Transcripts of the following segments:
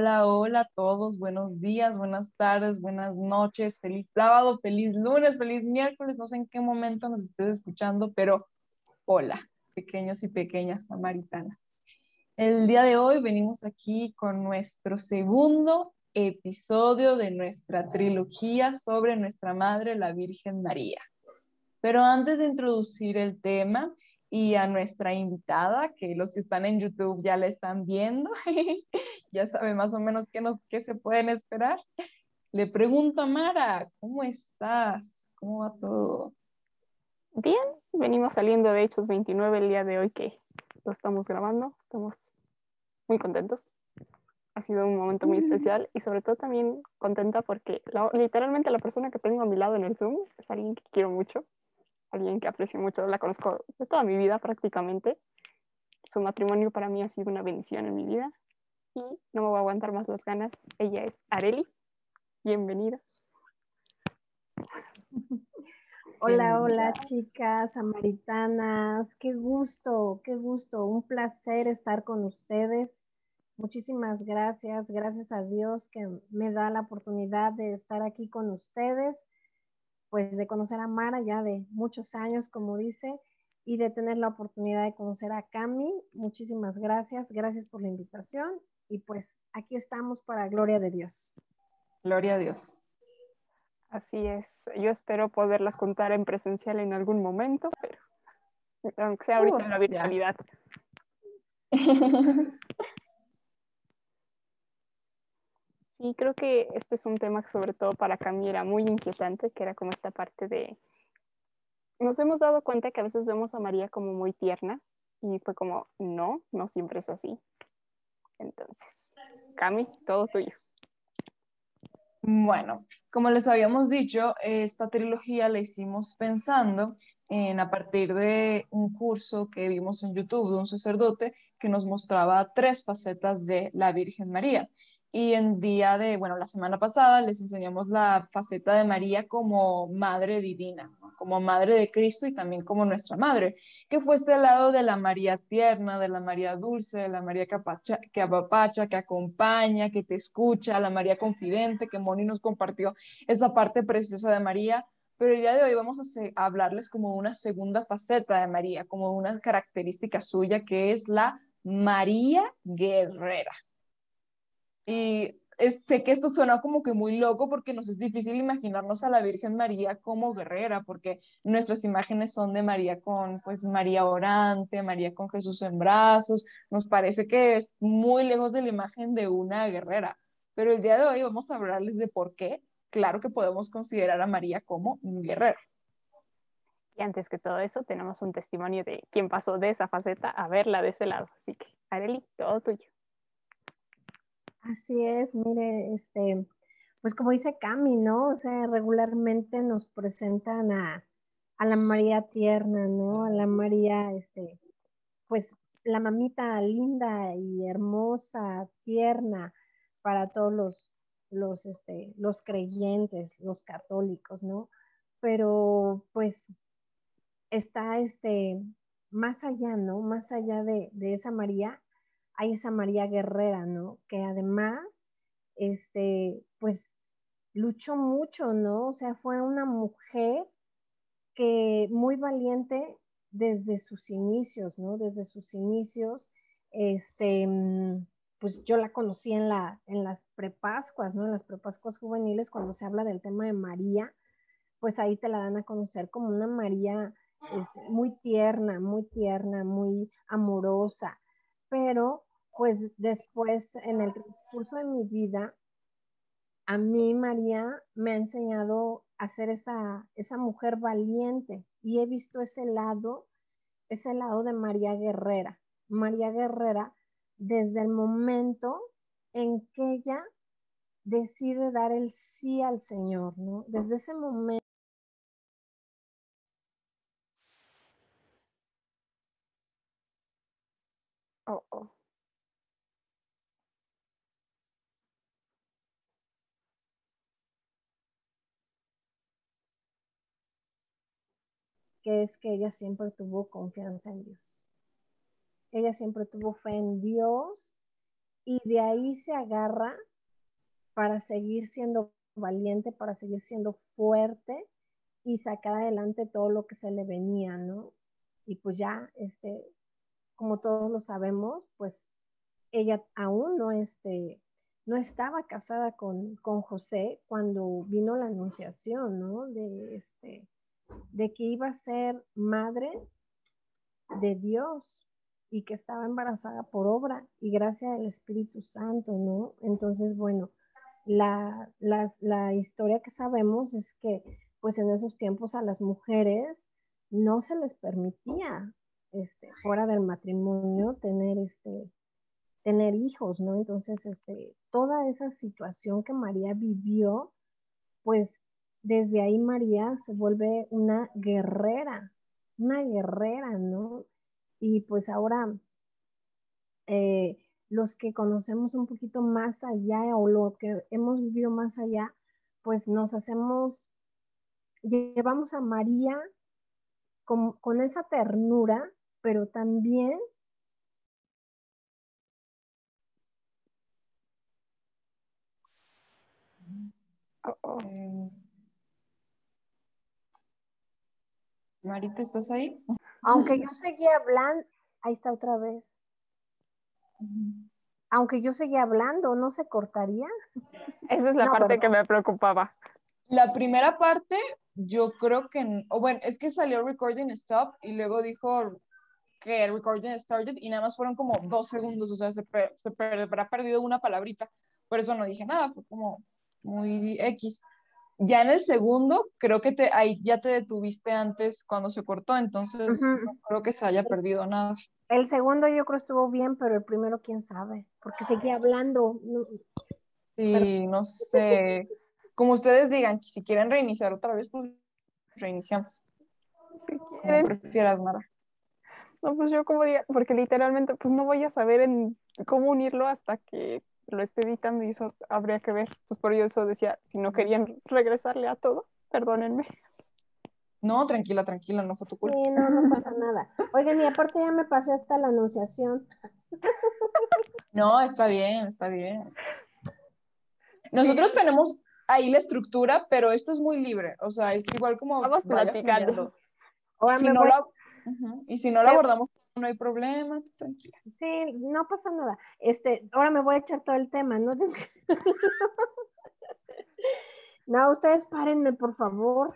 Hola, hola a todos, buenos días, buenas tardes, buenas noches, feliz sábado, feliz lunes, feliz miércoles, no sé en qué momento nos estés escuchando, pero hola, pequeños y pequeñas samaritanas. El día de hoy venimos aquí con nuestro segundo episodio de nuestra trilogía sobre nuestra Madre, la Virgen María. Pero antes de introducir el tema, y a nuestra invitada, que los que están en YouTube ya la están viendo, ya saben más o menos qué, nos, qué se pueden esperar. Le pregunto a Mara, ¿cómo estás? ¿Cómo va todo? Bien, venimos saliendo de Hechos 29 el día de hoy que lo estamos grabando, estamos muy contentos. Ha sido un momento muy especial y sobre todo también contenta porque literalmente la persona que tengo a mi lado en el Zoom es alguien que quiero mucho alguien que aprecio mucho, la conozco de toda mi vida prácticamente. Su matrimonio para mí ha sido una bendición en mi vida y no me voy a aguantar más las ganas. Ella es Areli. Bienvenida. Hola, hola chicas samaritanas, qué gusto, qué gusto, un placer estar con ustedes. Muchísimas gracias, gracias a Dios que me da la oportunidad de estar aquí con ustedes pues de conocer a Mara ya de muchos años, como dice, y de tener la oportunidad de conocer a Cami. Muchísimas gracias, gracias por la invitación y pues aquí estamos para gloria de Dios. Gloria a Dios. Así es, yo espero poderlas contar en presencial en algún momento, pero aunque sea ahorita en la virtualidad. Sí, creo que este es un tema sobre todo para Cami era muy inquietante, que era como esta parte de... Nos hemos dado cuenta que a veces vemos a María como muy tierna y fue como, no, no siempre es así. Entonces, Cami, todo tuyo. Bueno, como les habíamos dicho, esta trilogía la hicimos pensando en a partir de un curso que vimos en YouTube de un sacerdote que nos mostraba tres facetas de la Virgen María. Y en día de, bueno, la semana pasada les enseñamos la faceta de María como madre divina, como madre de Cristo y también como nuestra madre, que fue este lado de la María tierna, de la María dulce, de la María que, que apapacha, que acompaña, que te escucha, la María confidente, que Moni nos compartió esa parte preciosa de María. Pero el día de hoy vamos a, hablarles como una segunda faceta de María, como una característica suya, que es la María guerrera. Y sé que esto suena como que muy loco porque nos es difícil imaginarnos a la Virgen María como guerrera, porque nuestras imágenes son de María con, pues, María orante, María con Jesús en brazos, nos parece que es muy lejos de la imagen de una guerrera. Pero el día de hoy vamos a hablarles de por qué, claro que podemos considerar a María como un guerrero. Y antes que todo eso, tenemos un testimonio de quién pasó de esa faceta a verla de ese lado. Así que, Areli, todo tuyo. Así es, mire, este, pues como dice Cami, ¿no? O sea, regularmente nos presentan a, la María tierna, ¿no? A la María, este, pues la mamita linda y hermosa, tierna para todos los, los, este, los creyentes, los católicos, ¿no? Pero pues está este, más allá, ¿no? Más allá de, de esa María, hay esa María Guerrera, ¿no? Que además, este, pues luchó mucho, ¿no? O sea, fue una mujer que muy valiente desde sus inicios, ¿no? Desde sus inicios, este, mm, pues yo la conocí en, la, en las prepascuas, ¿no? En las prepascuas juveniles, cuando se habla del tema de María, pues ahí te la dan a conocer como una María este, muy tierna, muy tierna, muy amorosa, pero pues después en el transcurso de mi vida, a mí María me ha enseñado a ser esa, esa mujer valiente y he visto ese lado, ese lado de María Guerrera. María Guerrera desde el momento en que ella decide dar el sí al Señor, ¿no? Desde ese momento. Oh, oh. Es que ella siempre tuvo confianza en Dios. Ella siempre tuvo fe en Dios y de ahí se agarra para seguir siendo valiente, para seguir siendo fuerte y sacar adelante todo lo que se le venía, ¿no? Y pues ya, este, como todos lo sabemos, pues ella aún no, este, no estaba casada con, con José cuando vino la anunciación, ¿no? De, este, de que iba a ser madre de Dios y que estaba embarazada por obra y gracia del Espíritu Santo, ¿no? Entonces, bueno, la, la, historia que sabemos es que pues en esos tiempos a las mujeres no se les permitía este, fuera del matrimonio tener este tener hijos, ¿no? Entonces, este, toda esa situación que María vivió, pues desde ahí María se vuelve una guerrera, una guerrera, ¿no? Y pues ahora eh, los que conocemos un poquito más allá o lo que hemos vivido más allá, pues nos hacemos, llevamos a María con, con esa ternura, pero también oh, oh. Eh, Marita, ¿estás ahí? Aunque yo seguía hablando, ahí está otra vez. Aunque yo seguía hablando, ¿no se cortaría? Esa es la parte que me preocupaba. La primera parte, yo creo que, o bueno, es que salió recording stop y luego dijo que recording started y nada más fueron como dos segundos, o sea, se, se habrá perdido una palabrita. Por eso no dije nada, fue como muy X. Ya en el segundo, creo que te, ahí ya te detuviste antes cuando se cortó, entonces no creo que se haya perdido nada. El segundo yo creo estuvo bien, pero el primero quién sabe, porque seguía hablando. Sí, no sé. Como ustedes digan, si quieren reiniciar otra vez, pues reiniciamos. Si quieren. prefieras, Mara. No, pues yo como diga, porque literalmente, pues no voy a saber en cómo unirlo hasta que lo esté editando y eso habría que ver. Pues por eso decía, si no querían regresarle a todo, perdónenme. No, tranquila, tranquila, no fue tu culpa. Sí, no, no pasa nada. Oigan, y aparte ya me pasé hasta la anunciación. No, está bien, está bien. Nosotros tenemos ahí la estructura, pero esto es muy libre, o sea, es igual como... Vamos platicando. Si no la... Y si no la abordamos no hay problema, tranquila. Sí, no pasa nada. Este, ahora me voy a echar todo el tema, ¿no? no, ustedes párenme, por favor.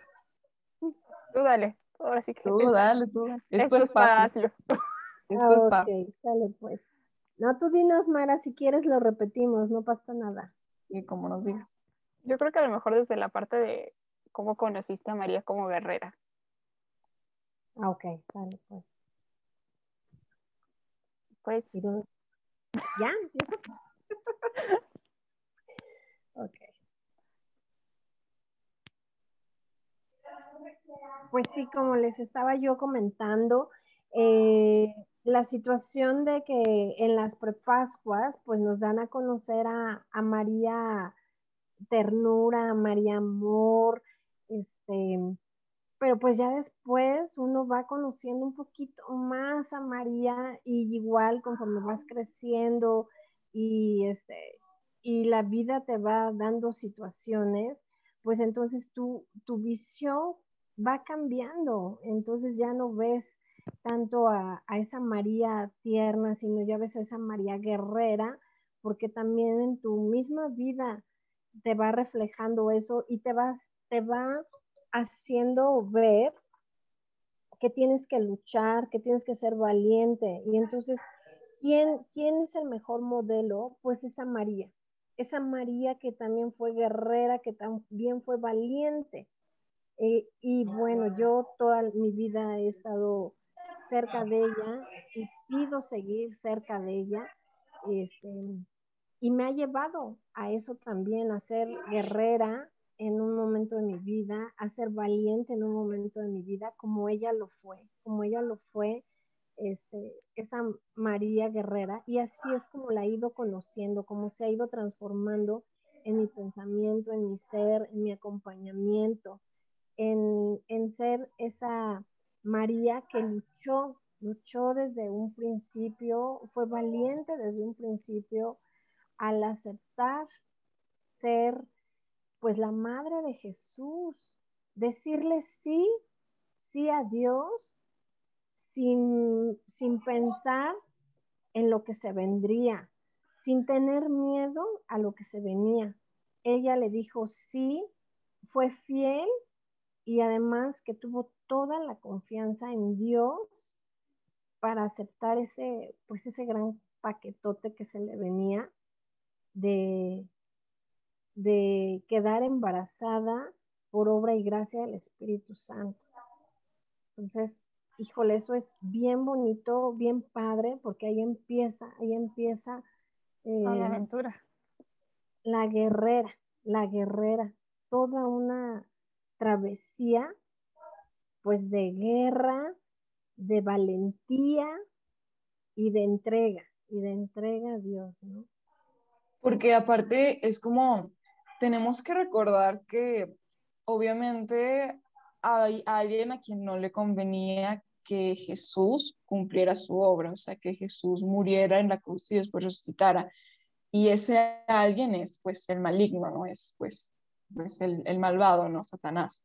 Tú dale, ahora sí que. Tú dale, tú dale. Es tu espacio. Ah, ok, sale pues. No, tú dinos, Mara, si quieres lo repetimos, no pasa nada. Y como nos digas. Yo creo que a lo mejor desde la parte de cómo conociste a María como guerrera. Ah, ok, sale pues. Pues. ¿Ya? ¿Eso? ok. Pues sí, como les estaba yo comentando, eh, la situación de que en las prepascuas, pues nos dan a conocer a, a María Ternura, a María Amor, este, pero pues ya después uno va conociendo un poquito más a María y igual conforme vas creciendo y este y la vida te va dando situaciones, pues entonces tu, tu visión va cambiando, entonces ya no ves tanto a, a, esa María tierna, sino ya ves a esa María guerrera, porque también en tu misma vida te va reflejando eso y te vas, te va haciendo ver que tienes que luchar, que tienes que ser valiente. Y entonces, ¿quién, quién es el mejor modelo? Pues esa María. Esa María que también fue guerrera, que también fue valiente. Eh, y bueno, yo toda mi vida he estado cerca de ella y pido seguir cerca de ella. Este, y me ha llevado a eso también, a ser guerrera en un momento de mi vida, a ser valiente en un momento de mi vida, como ella lo fue, como ella lo fue, este, esa María guerrera, y así es como la he ido conociendo, como se ha ido transformando en mi pensamiento, en mi ser, en mi acompañamiento, en, en ser esa María que luchó, luchó desde un principio, fue valiente desde un principio al aceptar ser pues la madre de Jesús, decirle sí, sí a Dios, sin, sin pensar en lo que se vendría, sin tener miedo a lo que se venía. Ella le dijo sí, fue fiel y además que tuvo toda la confianza en Dios para aceptar ese, pues ese gran paquetote que se le venía de, de quedar embarazada por obra y gracia del Espíritu Santo. Entonces, híjole, eso es bien bonito, bien padre, porque ahí empieza, ahí empieza la eh, aventura. La guerrera, la guerrera, toda una travesía, pues de guerra, de valentía y de entrega, y de entrega a Dios, ¿no? Porque aparte es como, tenemos que recordar que obviamente hay alguien a quien no le convenía que Jesús cumpliera su obra, o sea, que Jesús muriera en la cruz y después resucitara. Y ese alguien es pues el maligno, ¿no? Es pues, pues el, el malvado, ¿no? Satanás.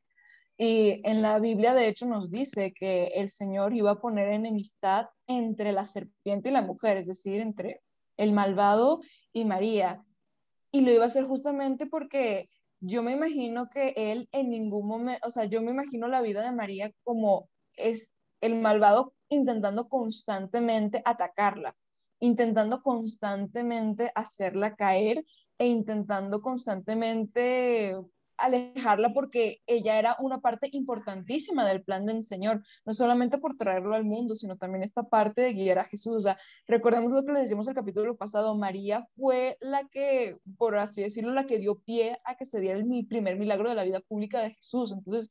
Y en la Biblia, de hecho, nos dice que el Señor iba a poner enemistad entre la serpiente y la mujer, es decir, entre el malvado y María y lo iba a hacer justamente porque yo me imagino que él en ningún momento, o sea, yo me imagino la vida de María como es el malvado intentando constantemente atacarla, intentando constantemente hacerla caer e intentando constantemente alejarla porque ella era una parte importantísima del plan del Señor, no solamente por traerlo al mundo, sino también esta parte de guiar a Jesús. O sea, recordemos lo que le decimos el capítulo pasado, María fue la que, por así decirlo, la que dio pie a que se diera el primer milagro de la vida pública de Jesús. Entonces,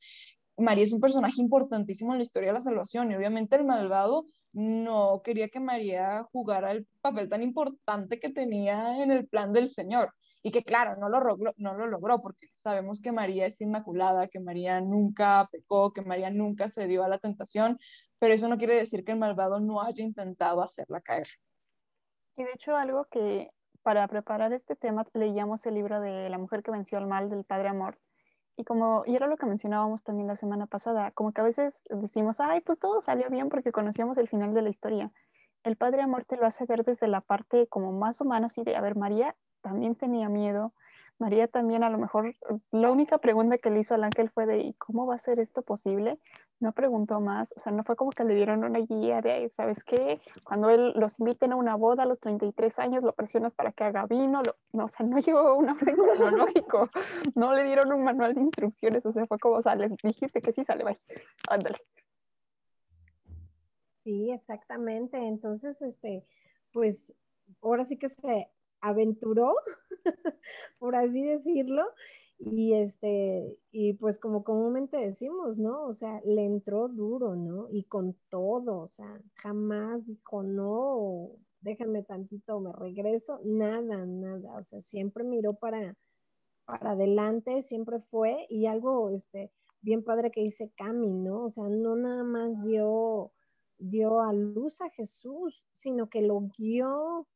María es un personaje importantísimo en la historia de la salvación y obviamente el malvado no quería que María jugara el papel tan importante que tenía en el plan del Señor y que claro, no lo, logró, no lo logró porque sabemos que María es inmaculada, que María nunca pecó, que María nunca se dio a la tentación, pero eso no quiere decir que el malvado no haya intentado hacerla caer. Y de hecho algo que para preparar este tema leíamos el libro de La mujer que venció al mal del Padre Amor. Y como, y era lo que mencionábamos también la semana pasada, como que a veces decimos, ay, pues todo salió bien porque conocíamos el final de la historia. El Padre Amor te lo hace ver desde la parte como más humana, así de, a ver, María también tenía miedo. María también a lo mejor, la única pregunta que le hizo al ángel fue de, ¿y cómo va a ser esto posible? No preguntó más, o sea, no fue como que le dieron una guía de, ¿sabes qué? Cuando él los inviten a una boda a los 33 años, lo presionas para que haga vino, no, o sea, no llegó un orden cronológico, no le dieron un manual de instrucciones, o sea, fue como, o sea, les dijiste que sí, sale, bye, ándale. Sí, exactamente, entonces, este, pues, ahora sí que se aventuró, por así decirlo, y este, y pues como comúnmente decimos, ¿no? O sea, le entró duro, ¿no? Y con todo, o sea, jamás dijo no, déjenme tantito, me regreso, nada, nada, o sea, siempre miró para, para adelante, siempre fue, y algo, este, bien padre que dice Cami, ¿no? O sea, no nada más dio, dio a luz a Jesús, sino que lo guió,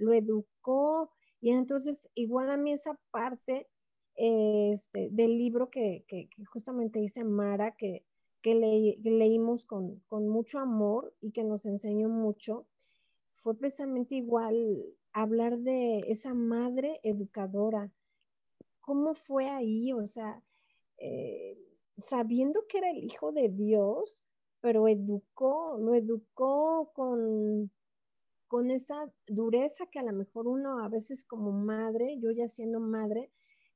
lo educó. Y entonces, igual a mí esa parte este, del libro que, justamente dice Mara, que, que, leímos con, con, mucho amor y que nos enseñó mucho, fue precisamente igual hablar de esa madre educadora. ¿Cómo fue ahí? O sea, eh, sabiendo que era el hijo de Dios, pero educó, lo educó con con esa dureza que a lo mejor uno a veces como madre, yo ya siendo madre,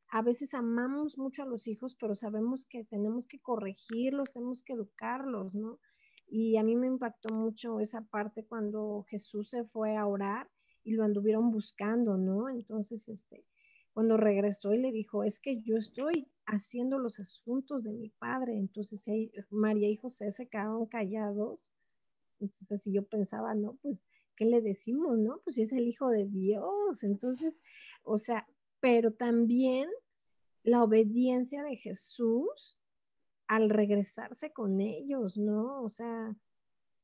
a veces amamos mucho a los hijos, pero sabemos que tenemos que corregirlos, tenemos que educarlos, ¿no? Y a mí me impactó mucho esa parte cuando Jesús se fue a orar y lo anduvieron buscando, ¿no? Entonces, este, cuando regresó y le dijo, es que yo estoy haciendo los asuntos de mi padre, entonces María y José se quedaron callados, entonces así yo pensaba, no, pues, ¿qué le decimos, no? Pues es el Hijo de Dios, entonces, o sea, pero también la obediencia de Jesús al regresarse con ellos, ¿no? O sea,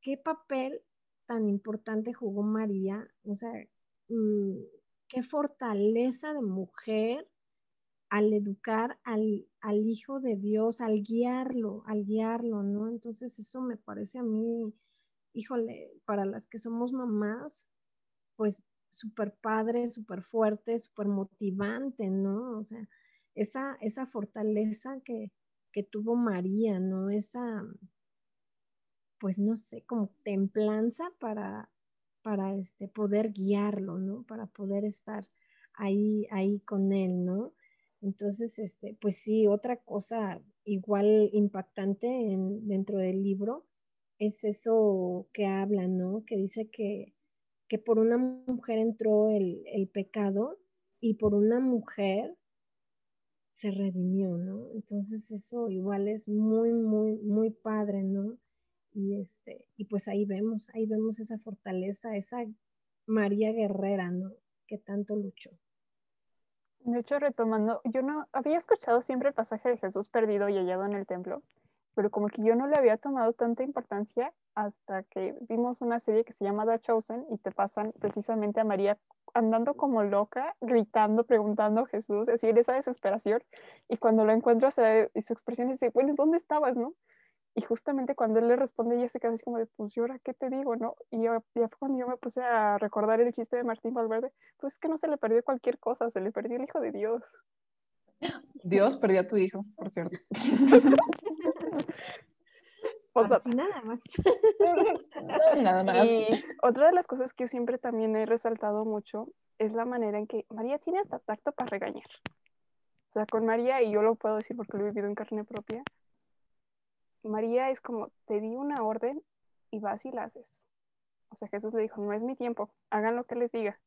¿qué papel tan importante jugó María? O sea, mm, qué fortaleza de mujer al educar al, al, Hijo de Dios, al guiarlo, al guiarlo, ¿no? Entonces eso me parece a mí, híjole, para las que somos mamás, pues súper padre, súper fuerte, súper motivante, ¿no? O sea, esa, esa fortaleza que, que tuvo María, ¿no? Esa, pues no sé, como templanza para, para este, poder guiarlo, ¿no? Para poder estar ahí, ahí con él, ¿no? Entonces, este, pues sí, otra cosa igual impactante dentro del libro es eso que habla, ¿no? Que dice que, que por una mujer entró el, el pecado y por una mujer se redimió, ¿no? Entonces eso igual es muy, muy, muy padre, ¿no? Y este, y pues ahí vemos, ahí vemos esa fortaleza, esa María Guerrera, ¿no? Que tanto luchó. De hecho, retomando, yo no había escuchado siempre el pasaje de Jesús perdido y hallado en el templo, pero como que yo no le había tomado tanta importancia hasta que vimos una serie que se llama The Chosen y te pasan precisamente a María andando como loca, gritando, preguntando a Jesús, así en esa desesperación. Y cuando lo encuentro, y su expresión es de, bueno, ¿dónde estabas, no? Y justamente cuando él le responde, ella se queda así como de, pues yo ahora, ¿qué te digo, no? Y ya cuando yo me puse a recordar el chiste de Martín Valverde, pues es que no se le perdió cualquier cosa, se le perdió el hijo de Dios. Dios perdió a tu hijo, por cierto. Así nada más. nada más. Y otra de las cosas que yo siempre también he resaltado mucho es la manera en que María tiene hasta tacto para regañar. O sea, con María, y yo lo puedo decir porque lo he vivido en carne propia, María es como, te di una orden y vas y la haces. O sea, Jesús le dijo, no es mi tiempo, hagan lo que les diga.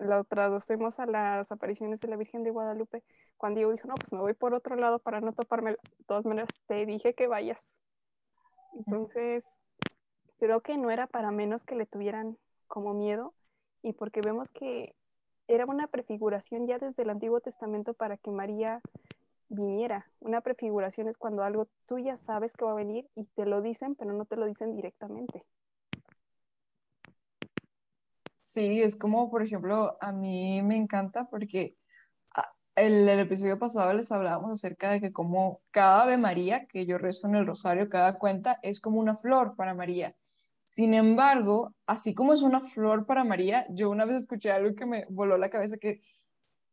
Lo traducimos a las apariciones de la Virgen de Guadalupe, cuando Diego dijo, no, pues me voy por otro lado para no toparme. De todas maneras, te dije que vayas. Entonces, creo que no era para menos que le tuvieran como miedo y porque vemos que era una prefiguración ya desde el Antiguo Testamento para que María viniera. Una prefiguración es cuando algo tú ya sabes que va a venir y te lo dicen, pero no te lo dicen directamente. Sí, es como, por ejemplo, a mí me encanta porque el, el, episodio pasado les hablábamos acerca de que como cada Ave María que yo rezo en el rosario, cada cuenta, es como una flor para María. Sin embargo, así como es una flor para María, yo una vez escuché algo que me voló la cabeza, que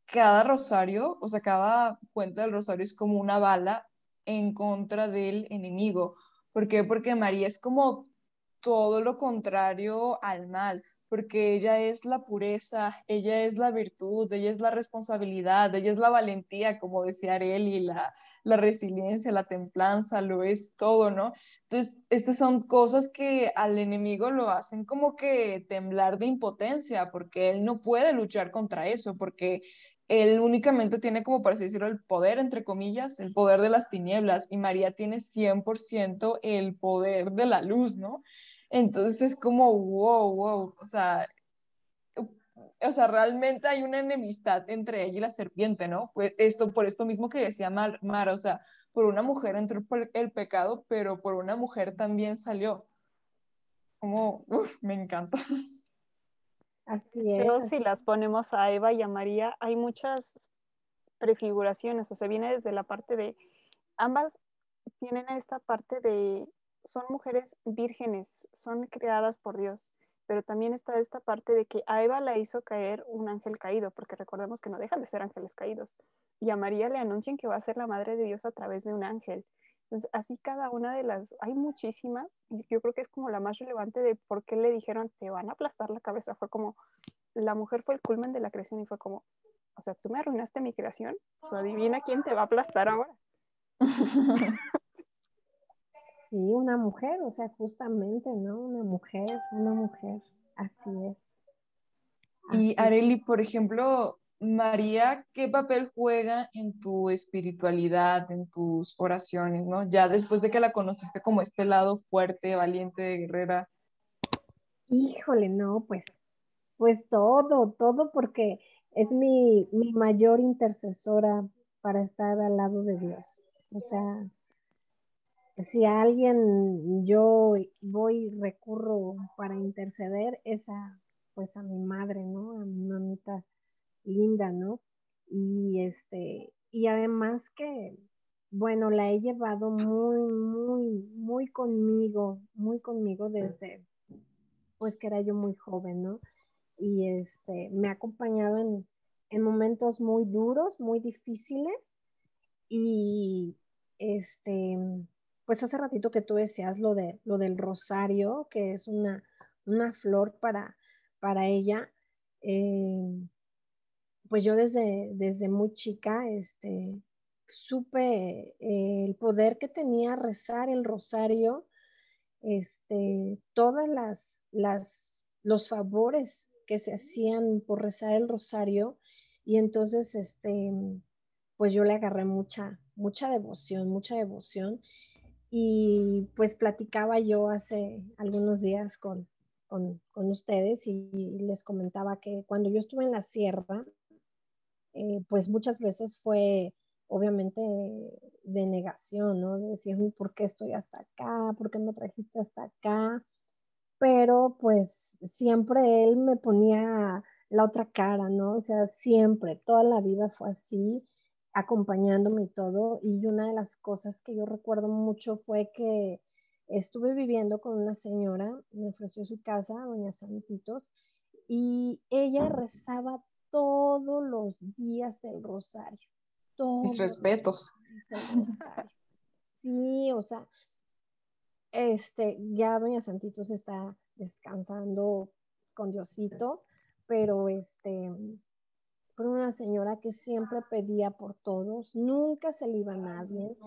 cada rosario, o sea, cada cuenta del rosario es como una bala en contra del enemigo. ¿Por qué? Porque María es como todo lo contrario al mal porque ella es la pureza, ella es la virtud, ella es la responsabilidad, ella es la valentía, como decía Areli, la, la resiliencia, la templanza, lo es todo, ¿no? Entonces, estas son cosas que al enemigo lo hacen como que temblar de impotencia, porque él no puede luchar contra eso, porque él únicamente tiene como, para así decirlo, el poder, entre comillas, el poder de las tinieblas, y María tiene 100% el poder de la luz, ¿no? Entonces es como, wow, wow, o sea, o sea, realmente hay una enemistad entre ella y la serpiente, ¿no? Pues esto, por esto mismo que decía Mar, Mar o sea, por una mujer entró el pecado, pero por una mujer también salió. Como, uf, me encanta. Así es. Pero si las ponemos a Eva y a María, hay muchas prefiguraciones, o sea, viene desde la parte de, ambas tienen esta parte de son mujeres vírgenes, son creadas por Dios, pero también está esta parte de que a Eva la hizo caer un ángel caído, porque recordemos que no dejan de ser ángeles caídos, y a María le anuncian que va a ser la madre de Dios a través de un ángel. Entonces, así cada una de las, hay muchísimas, y yo creo que es como la más relevante de por qué le dijeron, te van a aplastar la cabeza. Fue como, la mujer fue el culmen de la creación y fue como, o sea, tú me arruinaste mi creación, sea, adivina quién te va a aplastar ahora. Sí, una mujer, o sea, justamente, ¿no? Una mujer, una mujer, así es. Y Areli, por ejemplo, María, ¿qué papel juega en tu espiritualidad, en tus oraciones, ¿no? Ya después de que la conociste como este lado fuerte, valiente, guerrera. Híjole, no, pues, pues todo, todo porque es mi, mi mayor intercesora para estar al lado de Dios. O sea, si a alguien yo voy recurro para interceder, es a, pues a mi madre, ¿no? A mi mamita linda, ¿no? Y este, y además que, bueno, la he llevado muy, muy, muy conmigo, muy conmigo desde, pues que era yo muy joven, ¿no? Y este, me ha acompañado en, en momentos muy duros, muy difíciles, y este, pues hace ratito que tú decías lo, de, lo del rosario, que es una, una flor para, para ella. Eh, pues yo desde, desde muy chica este, supe eh, el poder que tenía rezar el rosario, este, todas las, las, los favores que se hacían por rezar el rosario y entonces este, pues yo le agarré mucha, mucha devoción, mucha devoción y pues platicaba yo hace algunos días con, con, ustedes y, les comentaba que cuando yo estuve en la sierra, eh, pues muchas veces fue obviamente de negación, ¿no? De decir, ¿por qué estoy hasta acá? ¿Por qué me trajiste hasta acá? Pero pues siempre él me ponía la otra cara, ¿no? O sea, siempre, toda la vida fue así acompañándome y todo. Y una de las cosas que yo recuerdo mucho fue que estuve viviendo con una señora, me ofreció su casa, doña Santitos, y ella rezaba todos los días el rosario. Mis respetos. Sí, o sea, este, ya doña Santitos está descansando con Diosito, pero este, una señora que siempre pedía por todos, nunca se le iba a nadie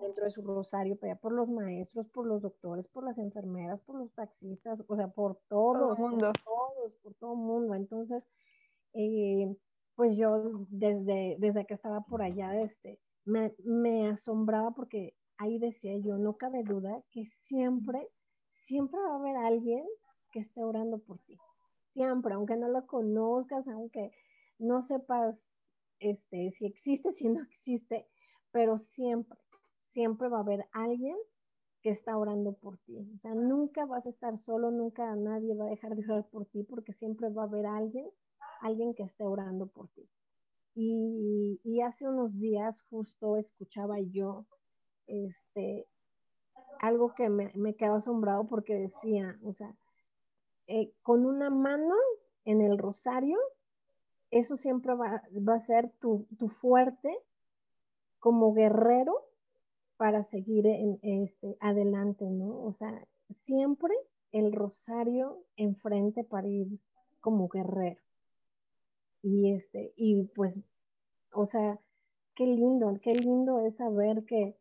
dentro de su rosario, pedía por los maestros, por los doctores, por las enfermeras, por los taxistas, o sea, por todos, por todos, por todo el mundo. Entonces, eh, pues yo desde, desde que estaba por allá, este, me, me asombraba porque ahí decía yo, no cabe duda que siempre, siempre va a haber alguien que esté orando por ti. Siempre, aunque no lo conozcas, aunque no sepas este, si existe, si no existe, pero siempre, siempre va a haber alguien que está orando por ti. O sea, nunca vas a estar solo, nunca nadie va a dejar de orar por ti, porque siempre va a haber alguien, alguien que esté orando por ti. Y, hace unos días justo escuchaba yo este, algo que me, me quedó asombrado porque decía, o sea, eh, con una mano en el rosario eso siempre va, a ser tu, fuerte como guerrero para seguir en, este, adelante, ¿no? O sea, siempre el rosario enfrente para ir como guerrero. Y este, y pues, o sea, qué lindo, qué lindo es saber que,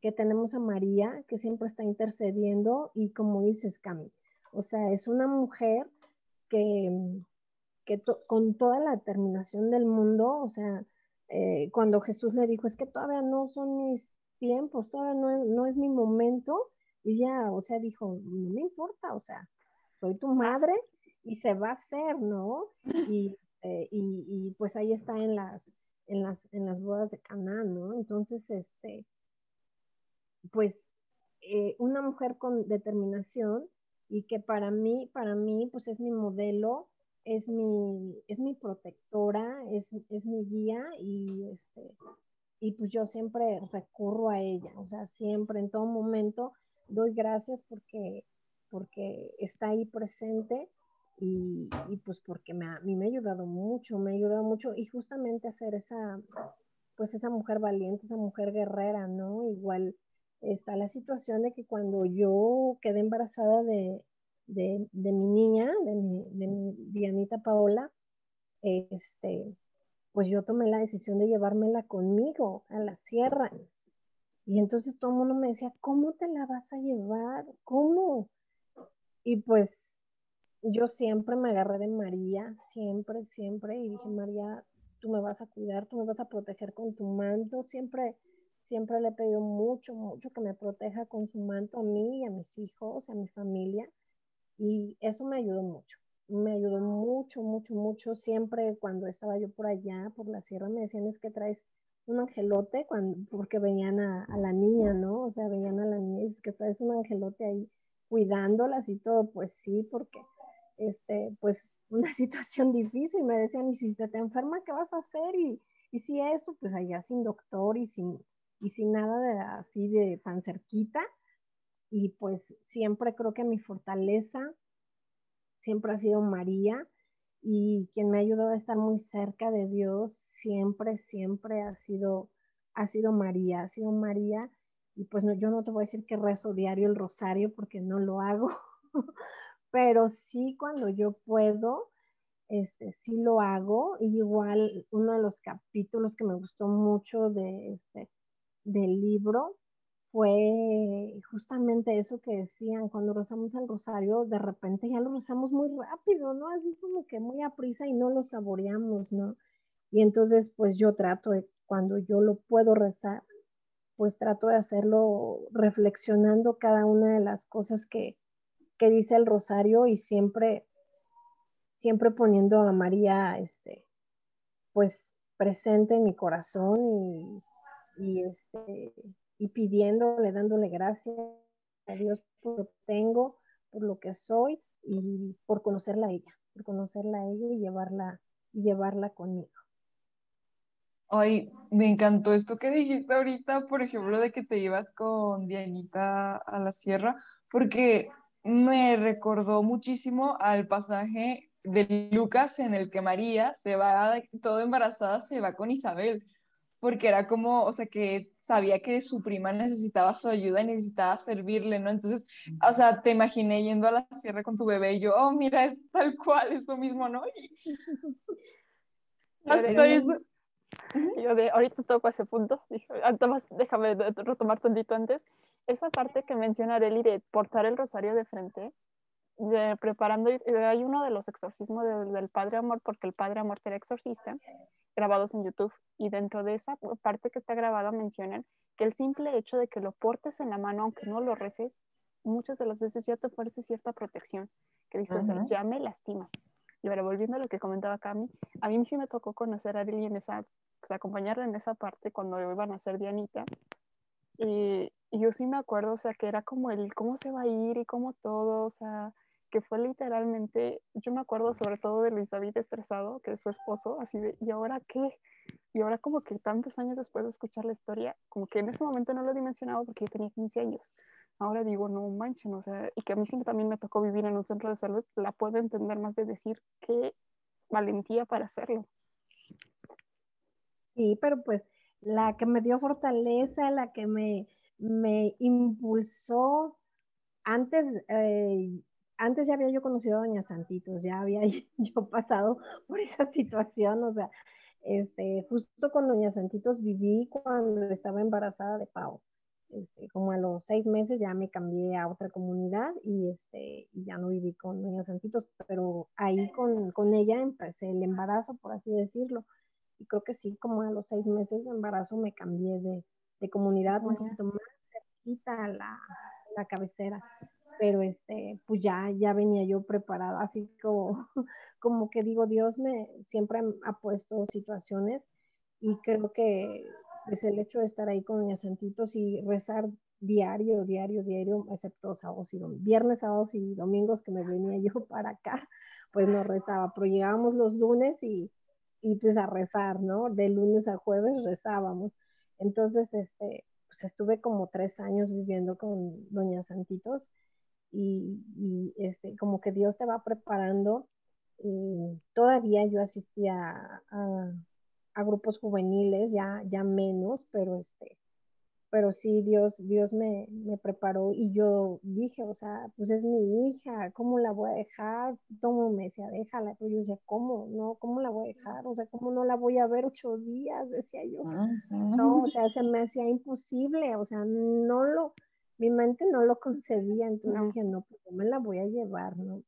que tenemos a María, que siempre está intercediendo, y como dices, Cami, o sea, es una mujer que, con toda la determinación del mundo, o sea, eh, cuando Jesús le dijo, es que todavía no son mis tiempos, todavía no, es mi momento, y ya, o sea, dijo, no me importa, o sea, soy tu madre y se va a hacer, ¿no? Eh, y, y, pues ahí está en las, en las, en las bodas de Caná, ¿no? Entonces, este, pues eh, una mujer con determinación y que para mí, para mí, pues es mi modelo es mi, es mi protectora, es, mi guía y, este, y pues yo siempre recurro a ella, o sea, siempre, en todo momento, doy gracias porque, porque está ahí presente y, pues porque me a mí me ha ayudado mucho, me ha ayudado mucho y justamente a esa, pues esa mujer valiente, esa mujer guerrera, ¿no? Igual está la situación de que cuando yo quedé embarazada de, de, mi niña, de mi, de Dianita Paola, este, pues yo tomé la decisión de llevármela conmigo a la sierra. Y entonces todo el mundo me decía, ¿cómo te la vas a llevar? ¿Cómo? Y pues yo siempre me agarré de María, siempre, siempre, y dije, María, tú me vas a cuidar, tú me vas a proteger con tu manto, siempre, siempre le he pedido mucho, mucho que me proteja con su manto a mí y a mis hijos, a mi familia, y eso me ayudó mucho, me ayudó mucho, mucho, mucho, siempre cuando estaba yo por allá, por la sierra, me decían, es que traes un angelote, cuando, porque venían a, la niña, ¿no? O sea, venían a la niña y es que traes un angelote ahí cuidándolas y todo, pues sí, porque este, pues una situación difícil, me decían, y si se te enferma, ¿qué vas a hacer? Y, y si esto, pues allá sin doctor y sin, y sin nada de así de tan cerquita, y pues siempre creo que mi fortaleza siempre ha sido María, y quien me ha ayudado a estar muy cerca de Dios siempre, siempre ha sido, ha sido María, ha sido María, y pues yo no te voy a decir que rezo diario el rosario porque no lo hago, pero sí cuando yo puedo, este, sí lo hago. Igual uno de los capítulos que me gustó mucho de este, del libro fue justamente eso que decían, cuando rezamos el rosario, de repente ya lo rezamos muy rápido, ¿no? Así como que muy a prisa y no lo saboreamos, ¿no? Y entonces, pues yo trato de, cuando yo lo puedo rezar, pues trato de hacerlo reflexionando cada una de las cosas que, que dice el rosario y siempre, siempre poniendo a María, este, pues presente en mi corazón y, y, este, y pidiéndole, dándole gracias a Dios por lo que tengo, por lo que soy y por conocerla a ella, por conocerla a ella y llevarla, y llevarla conmigo. Ay, me encantó esto que dijiste ahorita, por ejemplo, de que te ibas con Dianita a la sierra, porque me recordó muchísimo al pasaje de Lucas en el que María se va, todo embarazada, se va con Isabel, porque era como, o sea, que sabía que su prima necesitaba su ayuda y necesitaba servirle, ¿no? Entonces, o sea, te imaginé yendo a la sierra con tu bebé y yo, oh, mira, es tal cual, es lo mismo, ¿no? Y... Eso. Yo de ahorita toco ese punto, déjame retomar tantito antes esa parte que menciona Areli de portar el rosario de frente, de preparando, hay uno de los exorcismos del, Padre Amor, porque el Padre Amor era exorcista, grabados en YouTube, y dentro de esa parte que está grabada mencionan que el simple hecho de que lo portes en la mano, aunque no lo reces, muchas de las veces ya te ofrece cierta protección, que dices, ya me lastima. Y ahora, volviendo a lo que comentaba Cami, a mí sí me tocó conocer a Areli en esa, pues acompañarla en esa parte cuando iban a ser Dianita, y, yo sí me acuerdo, o sea, que era como el cómo se va a ir y cómo todo, o sea, que fue literalmente, yo me acuerdo sobre todo de Luis David estresado, que es su esposo, así de, ¿y ahora qué? Y ahora como que tantos años después de escuchar la historia, como que en ese momento no lo he dimensionado porque yo tenía 15 años. Ahora digo, no manchen, o sea, y que a mí siempre también me tocó vivir en un centro de salud, la puedo entender más de decir qué valentía para hacerlo. Sí, pero pues la que me dio fortaleza, la que me, me impulsó. Antes, eh, antes ya había yo conocido a Doña Santitos, ya había yo pasado por esa situación, o sea, este, justo con Doña Santitos viví cuando estaba embarazada de Pau. Este, como a los seis meses ya me cambié a otra comunidad y este, ya no viví con Doña Santitos, pero ahí con, con ella empecé el embarazo, por así decirlo y creo que sí, como a los seis meses de embarazo me cambié de, de comunidad un poquito más cerquita a la, la, cabecera, pero este, pues ya, ya venía yo preparada, así como, como que digo, Dios me siempre ha puesto situaciones y creo que pues el hecho de estar ahí con mis Santitos y rezar diario, diario, diario, excepto sábados y viernes, sábados y domingos que me venía yo para acá, pues no rezaba, pero llegábamos los lunes y y pues a rezar, ¿no? De lunes a jueves rezábamos. Entonces, este, pues estuve como tres años viviendo con Doña Santitos y, y este, como que Dios te va preparando. todavía yo asistía a, a, grupos juveniles, ya, ya menos, pero este, pero sí, Dios, Dios me, me, preparó y yo dije, o sea, pues es mi hija, ¿cómo la voy a dejar? Todo me decía, déjala, pero yo decía, ¿cómo? No, ¿cómo la voy a dejar? O sea, ¿cómo no la voy a ver ocho días? Decía yo. No, o sea, se me hacía imposible, o sea, no lo, mi mente no lo concebía, entonces dije, no, pues yo me la voy a llevar, ¿no?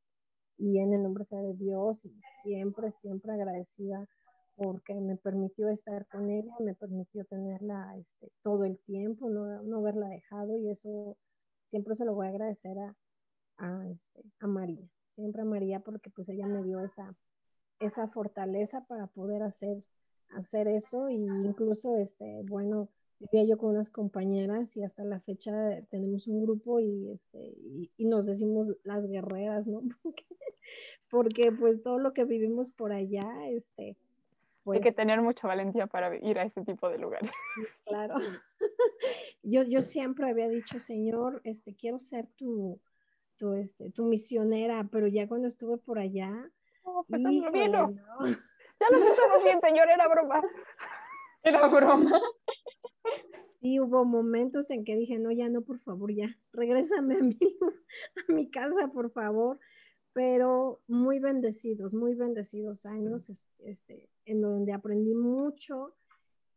y en el nombre sea de Dios y siempre, siempre agradecida porque me permitió estar con ella, me permitió tenerla este, todo el tiempo, no, no haberla dejado y eso siempre se lo voy a agradecer a, a, este, a María, siempre a María porque pues ella me dio esa, esa fortaleza para poder hacer, hacer eso y incluso, este, bueno, vivía yo con unas compañeras y hasta la fecha tenemos un grupo y, este, y, nos decimos las guerreras, ¿no? Porque, pues todo lo que vivimos por allá, este, pues... Hay que pues tener mucha valentía para ir a ese tipo de lugares. Claro. Yo, yo siempre había dicho, Señor, este, quiero ser tu, tu, este, tu misionera, pero ya cuando estuve por allá... Oh, pues Ya lo estamos bien, Señor, era broma. Era broma. Sí, hubo momentos en que dije, no, ya no, por favor, ya, regrésame a mi, a mi casa, por favor. Pero muy bendecidos, muy bendecidos años, este, en donde aprendí mucho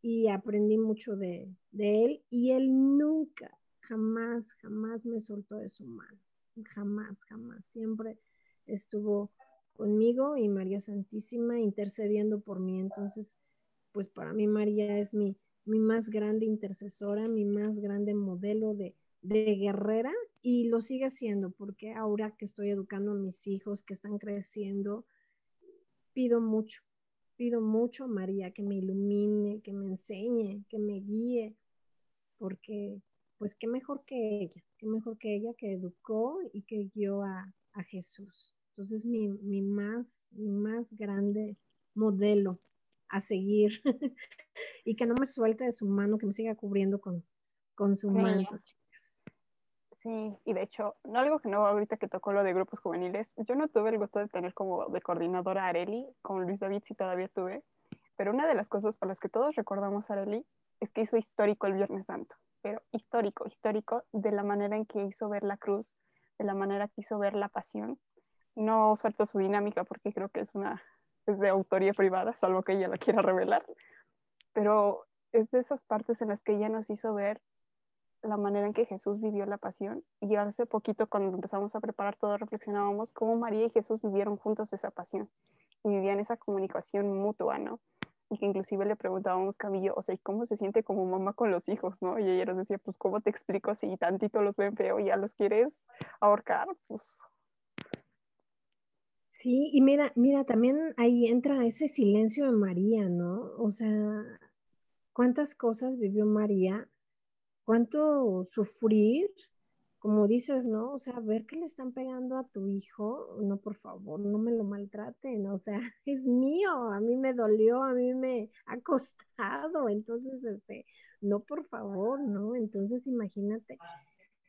y aprendí mucho de, de él. Y él nunca, jamás, jamás me soltó de su mano. Jamás, jamás. Siempre estuvo conmigo y María Santísima intercediendo por mí. Entonces, pues para mí María es mi, mi más grande intercesora, mi más grande modelo de, guerrera y lo sigue siendo porque ahora que estoy educando a mis hijos que están creciendo, pido mucho, pido mucho a María que me ilumine, que me enseñe, que me guíe, porque pues qué mejor que ella, qué mejor que ella que educó y que guió a, Jesús. Entonces mi, mi, más, mi más grande modelo a seguir y que no me suelte de su mano, que me siga cubriendo con, con su manto, Sí, y de hecho, no algo que no ahorita que tocó lo de grupos juveniles, yo no tuve el gusto de tener como de coordinadora a Areli, con Luis David sí todavía tuve, pero una de las cosas por las que todos recordamos a Areli es que hizo histórico el Viernes Santo, pero histórico, histórico de la manera en que hizo ver la cruz, de la manera que hizo ver la pasión. No suelto su dinámica porque creo que es una es de autoría privada, salvo que ella la quiera revelar, pero es de esas partes en las que ella nos hizo ver la manera en que Jesús vivió la pasión y hace poquito cuando empezamos a preparar todo reflexionábamos cómo María y Jesús vivieron juntos esa pasión y vivían esa comunicación mutua, ¿no? Y que inclusive le preguntábamos Camillo, o sea, ¿y cómo se siente como mamá con los hijos, no? Y ella nos decía, pues, ¿cómo te explico si tantito los ven feo y ya los quieres ahorcar? Pues Sí, y mira, mira, también ahí entra ese silencio de María, ¿no? O sea, cuántas cosas vivió María, cuánto sufrir, como dices, ¿no? O sea, ver que le están pegando a tu hijo, no, por favor, no me lo maltraten, o sea, es mío, a mí me dolió, a mí me ha costado, entonces, este, no, por favor, ¿no? Entonces, imagínate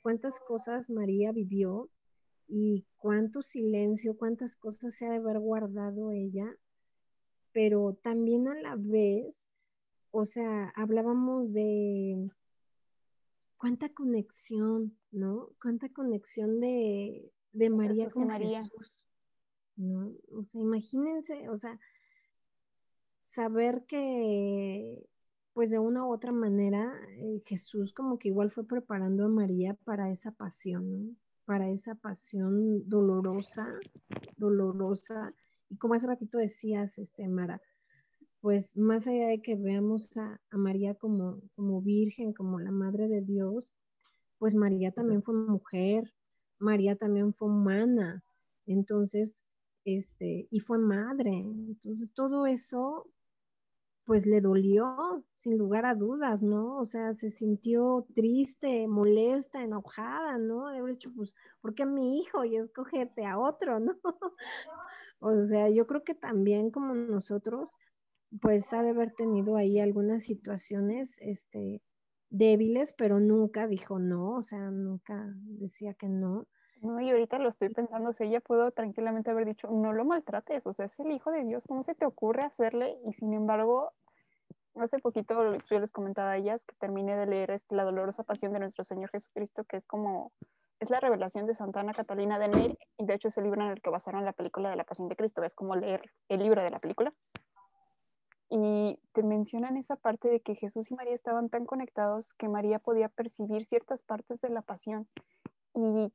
cuántas cosas María vivió y cuánto silencio, cuántas cosas se ha de haber guardado ella, pero también a la vez, o sea, hablábamos de cuánta conexión, ¿no? Cuánta conexión de, de María con María. Jesús, ¿no? O sea, imagínense, o sea, saber que pues de una u otra manera eh, Jesús como que igual fue preparando a María para esa pasión, ¿no? Para esa pasión dolorosa, dolorosa. Y como hace ratito decías, este, Mara, pues más allá de que veamos a, María como, como virgen, como la madre de Dios, pues María también fue mujer, María también fue humana, entonces, este, y fue madre. Entonces, todo eso pues le dolió, sin lugar a dudas, ¿no? O sea, se sintió triste, molesta, enojada, ¿no? De haber dicho, pues, ¿por qué mi hijo? Y escogete a otro, ¿no? o sea, yo creo que también como nosotros, pues ha de haber tenido ahí algunas situaciones, este, débiles, pero nunca dijo no, o sea, nunca decía que no. No, y ahorita lo estoy pensando, si ella pudo tranquilamente haber dicho, no lo maltrates, o sea, es el hijo de Dios, ¿cómo se te ocurre hacerle? Y sin embargo, hace poquito yo les comentaba a ellas que terminé de leer este, La dolorosa pasión de nuestro Señor Jesucristo, que es como, es la revelación de Santa Ana Catalina de Ney, y de hecho es el libro en el que basaron la película de la pasión de Cristo, es como leer el libro de la película. Y te mencionan esa parte de que Jesús y María estaban tan conectados que María podía percibir ciertas partes de la pasión. Y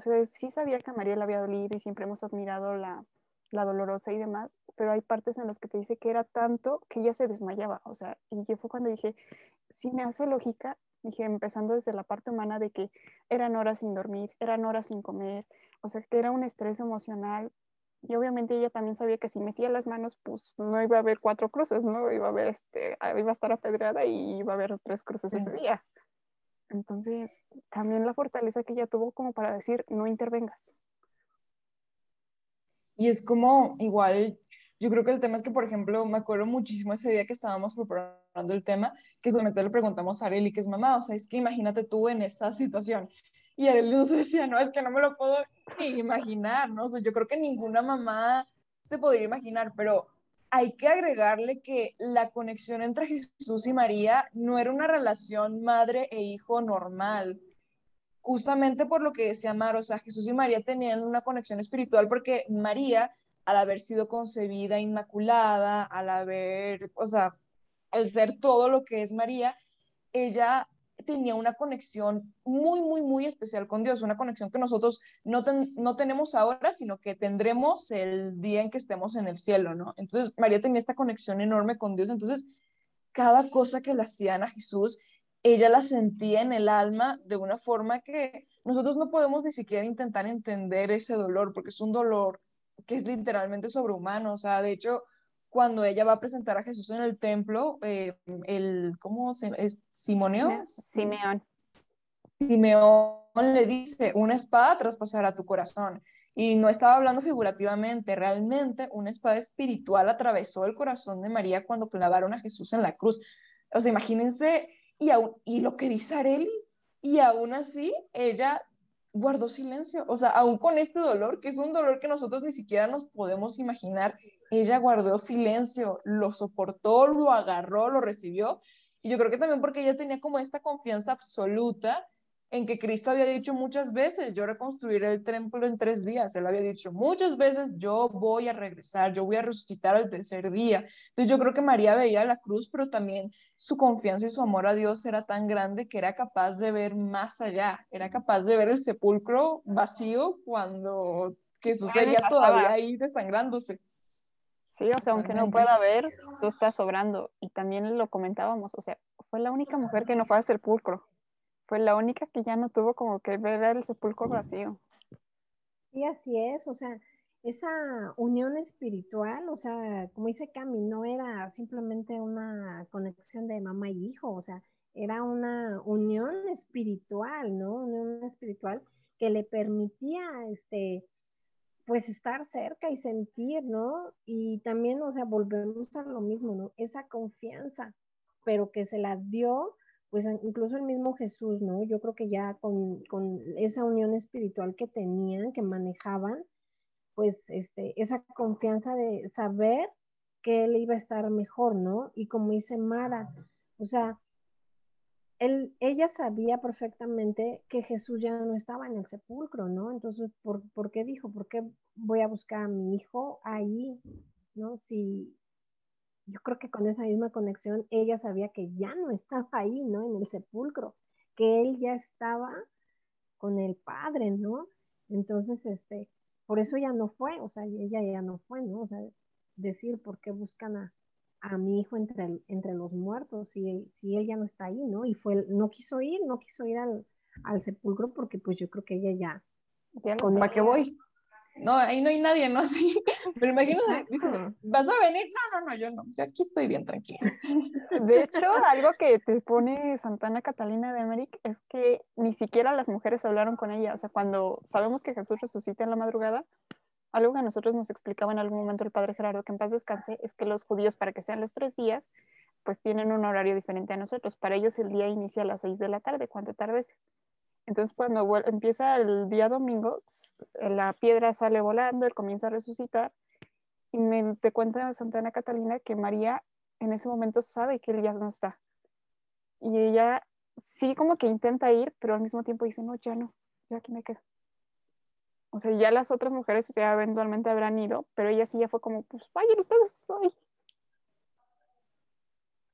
o sea, sí sabía que a María le había dolido y siempre hemos admirado la, la dolorosa y demás, pero hay partes en las que te dice que era tanto que ella se desmayaba, o sea, y yo fue cuando dije, sí me hace lógica, dije, empezando desde la parte humana de que eran horas sin dormir, eran horas sin comer, o sea, que era un estrés emocional, y obviamente ella también sabía que si metía las manos, pues no iba a haber cuatro cruces, ¿no? Iba a haber, este, iba a estar apedreada y iba a haber tres cruces ese día. Entonces, también la fortaleza que ella tuvo como para decir, no intervengas. Y es como, igual, yo creo que el tema es que, por ejemplo, me acuerdo muchísimo ese día que estábamos preparando el tema, que justamente le preguntamos a Areli, que es mamá, o sea, es que imagínate tú en esa situación. Y Areli nos decía, no, es que no me lo puedo imaginar, ¿no? O sea, yo creo que ninguna mamá se podría imaginar, pero hay que agregarle que la conexión entre Jesús y María no era una relación madre e hijo normal. Justamente por lo que decía Mar, o sea, Jesús y María tenían una conexión espiritual porque María, al haber sido concebida inmaculada, al haber, o sea, al ser todo lo que es María, ella tenía una conexión muy, muy, muy especial con Dios, una conexión que nosotros no, no tenemos ahora, sino que tendremos el día en que estemos en el cielo, ¿no? Entonces, María tenía esta conexión enorme con Dios, entonces, cada cosa que le hacían a Jesús, ella la sentía en el alma de una forma que nosotros no podemos ni siquiera intentar entender ese dolor, porque es un dolor que es literalmente sobrehumano, o sea, de hecho, cuando ella va a presentar a Jesús en el templo, eh, el, ¿cómo se llama? ¿Simoneo? Simeón. Simeón le dice, una espada traspasará tu corazón. Y no estaba hablando figurativamente, realmente una espada espiritual atravesó el corazón de María cuando clavaron a Jesús en la cruz. O sea, imagínense, y, y lo que dice Areli, y aún así ella guardó silencio. O sea, aún con este dolor, que es un dolor que nosotros ni siquiera nos podemos imaginar, ella guardó silencio, lo soportó, lo agarró, lo recibió. Y yo creo que también porque ella tenía como esta confianza absoluta en que Cristo había dicho muchas veces, yo reconstruiré el templo en tres días. Él había dicho muchas veces, yo voy a regresar, yo voy a resucitar al tercer día. Entonces yo creo que María veía la cruz, pero también su confianza y su amor a Dios era tan grande que era capaz de ver más allá, era capaz de ver el sepulcro vacío cuando Jesús sería todavía ahí desangrándose. Sí, o sea, aunque no pueda ver, tú estás sobrando. Y también lo comentábamos, o sea, fue la única mujer que no fue al sepulcro. Fue la única que ya no tuvo como que ver el sepulcro vacío. Sí, así es, o sea, esa unión espiritual, o sea, como dice Cami, no era simplemente una conexión de mamá y hijo, o sea, era una unión espiritual, ¿no? Unión espiritual que le permitía, este, pues estar cerca y sentir, ¿no? Y también, o sea, volvemos a lo mismo, ¿no? Esa confianza, pero que se la dio, pues incluso el mismo Jesús, ¿no? Yo creo que ya con, esa unión espiritual que tenían, que manejaban, pues este, esa confianza de saber que él iba a estar mejor, ¿no? Y como dice Mara, o sea, ella sabía perfectamente que Jesús ya no estaba en el sepulcro, ¿no? Entonces, ¿por, ¿por, qué dijo? ¿Por qué voy a buscar a mi hijo ahí? ¿No? Si yo creo que con esa misma conexión ella sabía que ya no estaba ahí, ¿no? En el sepulcro, que él ya estaba con el Padre, ¿no? Entonces, este, por eso ya no fue, o sea, ella ya no fue, ¿no? O sea, decir por qué buscan a, a mi hijo entre, entre los muertos, si, si él ya no está ahí, ¿no? Y fue, no quiso ir, no quiso ir al, al sepulcro porque pues yo creo que ella ya... ya ¿Para qué voy? No, ahí no hay nadie, ¿no? Así, pero imagínate, ¿vas a venir? No, no, no, yo no, yo aquí estoy bien tranquila. De hecho, algo que te pone Santana Catalina de Emmerich es que ni siquiera las mujeres hablaron con ella, o sea, cuando sabemos que Jesús resucita en la madrugada, algo que a nosotros nos explicaba en algún momento el padre Gerardo, que en paz descanse, es que los judíos, para que sean los tres días, pues tienen un horario diferente a nosotros. Para ellos el día inicia a las seis de la tarde, cuando atardece. Entonces, cuando empieza el día domingo, la piedra sale volando, él comienza a resucitar. Y me, te cuenta Santana Catalina que María en ese momento sabe que él ya no está. Y ella sí como que intenta ir, pero al mismo tiempo dice, no, ya no, yo aquí me quedo. O sea, ya las otras mujeres ya eventualmente habrán ido, pero ella sí ya fue como, pues vayan ustedes,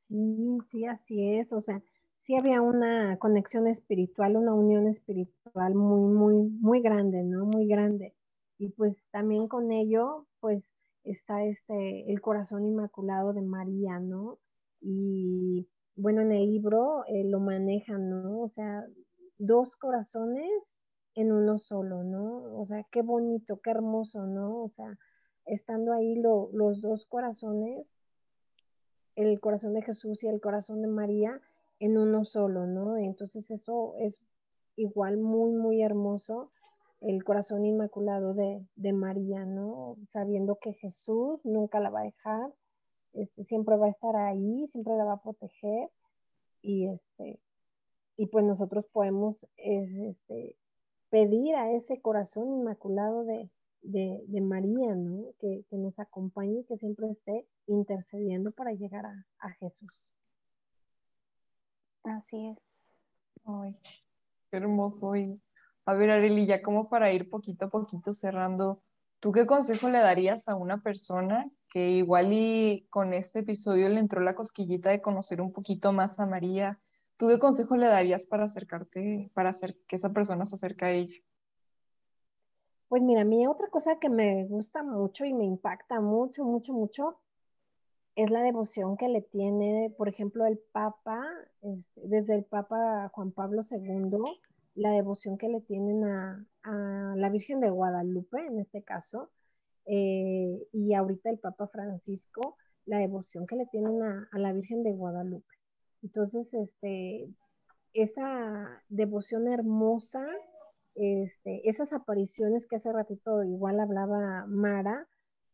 Sí, sí, así es. O sea, sí había una conexión espiritual, una unión espiritual muy, muy, muy grande, ¿no? Muy grande. Y pues también con ello, pues está este, el corazón inmaculado de María, ¿no? Y bueno, en el libro eh, lo manejan, ¿no? O sea, dos corazones en uno solo, ¿no? O sea, qué bonito, qué hermoso, ¿no? O sea, estando ahí los dos corazones, el corazón de Jesús y el corazón de María en uno solo, ¿no? Entonces eso es igual muy, muy hermoso, el corazón inmaculado de, de María, ¿no? Sabiendo que Jesús nunca la va a dejar, este, siempre va a estar ahí, siempre la va a proteger y este, y pues nosotros podemos este, pedir a ese corazón inmaculado de, de, María, ¿no? Que, nos acompañe y que siempre esté intercediendo para llegar a, Jesús. Así es. Ay, qué hermoso. Y, a ver, Areli, ya como para ir poquito a poquito cerrando, ¿tú qué consejo le darías a una persona que igual y con este episodio le entró la cosquillita de conocer un poquito más a María? ¿Tú qué consejo le darías para acercarte, para hacer que esa persona se acerque a ella? Pues mira, a mí otra cosa que me gusta mucho y me impacta mucho, mucho, mucho, es la devoción que le tiene, por ejemplo, el Papa, este, desde el Papa Juan Pablo II, la devoción que le tienen a, la Virgen de Guadalupe, en este caso, eh, y ahorita el Papa Francisco, la devoción que le tienen a, a la Virgen de Guadalupe. Entonces, este, esa devoción hermosa, este, esas apariciones que hace ratito igual hablaba Mara,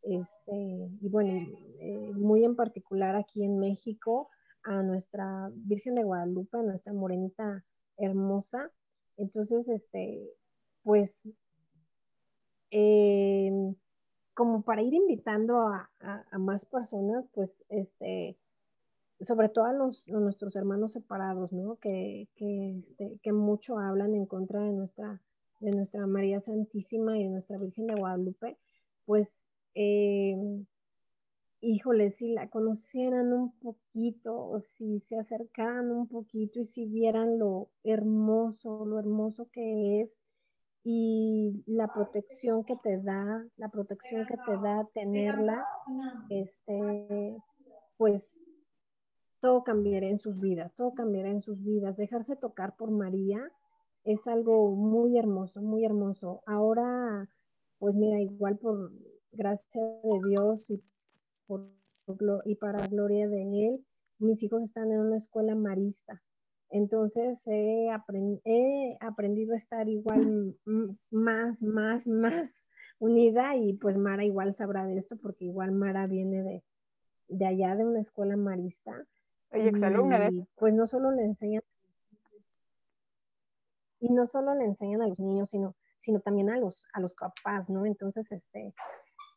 este, y bueno, eh, muy en particular aquí en México, a nuestra Virgen de Guadalupe, a nuestra morenita hermosa. Entonces, este, pues, em, como para ir invitando a, más personas, pues, este, sobre todo a, nuestros hermanos separados, ¿no? Que, que, este, que mucho hablan en contra de nuestra, de nuestra María Santísima y de nuestra Virgen de Guadalupe, pues, eh, híjole, si la conocieran un poquito o si se acercaran un poquito y si vieran lo hermoso, lo hermoso que es y la protección que te da, la protección que te da tenerla, este, pues todo cambiará en sus vidas, todo cambiará en sus vidas. Dejarse tocar por María es algo muy hermoso, muy hermoso. Ahora, pues mira, igual por gracia de Dios y, por, y para gloria de Él, mis hijos están en una escuela marista. Entonces he, he aprendido a estar igual más, más, más unida y pues Mara igual sabrá de esto porque igual Mara viene de, de allá de una escuela marista soy exalumna de... Pues no solo le enseñan y no solo le enseñan a los niños, sino, sino también a los, a los papás, ¿no? Entonces, este,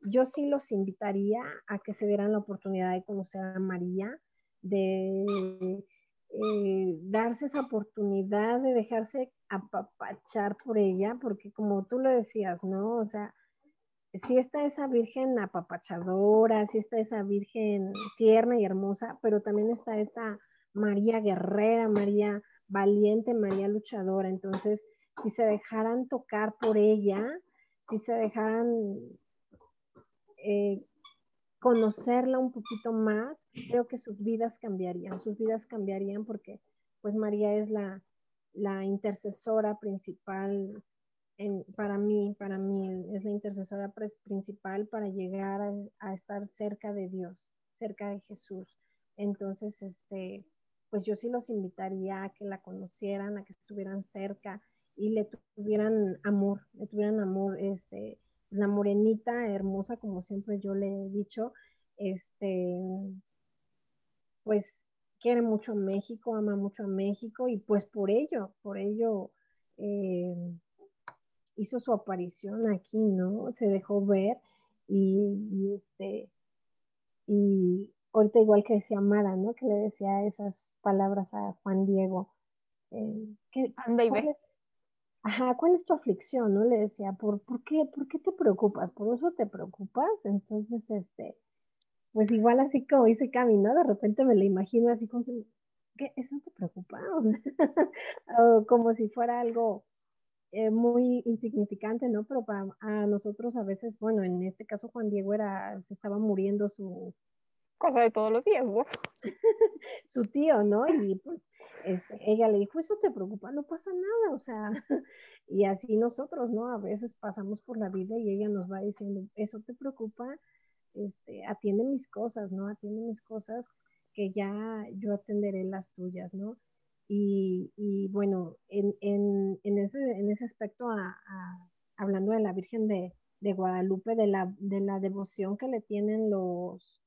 yo sí los invitaría a que se dieran la oportunidad de conocer a María, de eh, darse esa oportunidad de dejarse apapachar por ella, porque como tú lo decías, ¿no? O sea, sí está esa virgen apapachadora, sí está esa virgen tierna y hermosa, pero también está esa María guerrera, María valiente, María luchadora. Entonces, si se dejaran tocar por ella, si se dejaran eh, conocerla un poquito más, creo que sus vidas cambiarían, sus vidas cambiarían porque pues María es la, la intercesora principal para mí, para mí es la intercesora principal para llegar a, estar cerca de Dios, cerca de Jesús. Entonces, este, pues yo sí los invitaría a que la conocieran, a que estuvieran cerca y le tuvieran amor, le tuvieran amor, este, la morenita hermosa, como siempre yo le he dicho, este, pues quiere mucho a México, ama mucho a México y pues por ello, por ello, eh, hizo su aparición aquí, ¿no? Se dejó ver y, este, y ahorita igual que decía Mara, ¿no? Que le decía esas palabras a Juan Diego. Eh, Anda y ve. Ajá, ¿cuál es tu aflicción? ¿No? Le decía, ¿por, por, qué, ¿por qué te preocupas? ¿Por eso te preocupas? Entonces, este, pues igual así como dice Cami, ¿no? De repente me la imagino así como ¿qué? ¿Eso te preocupa? O como si fuera algo eh, muy insignificante, ¿no? Pero para nosotros a veces, bueno, en este caso Juan Diego era, se estaba muriendo su... Cosa de todos los días, ¿no? su tío, ¿no? Y pues este, ella le dijo, eso te preocupa, no pasa nada, o sea, y así nosotros, ¿no? A veces pasamos por la vida y ella nos va diciendo, eso te preocupa, este, atiende mis cosas, ¿no? Atiende mis cosas que ya yo atenderé las tuyas, ¿no? Y, y bueno, en, en, en, ese, en ese aspecto, a, hablando de la Virgen de, de Guadalupe, de la, de la devoción que le tienen los,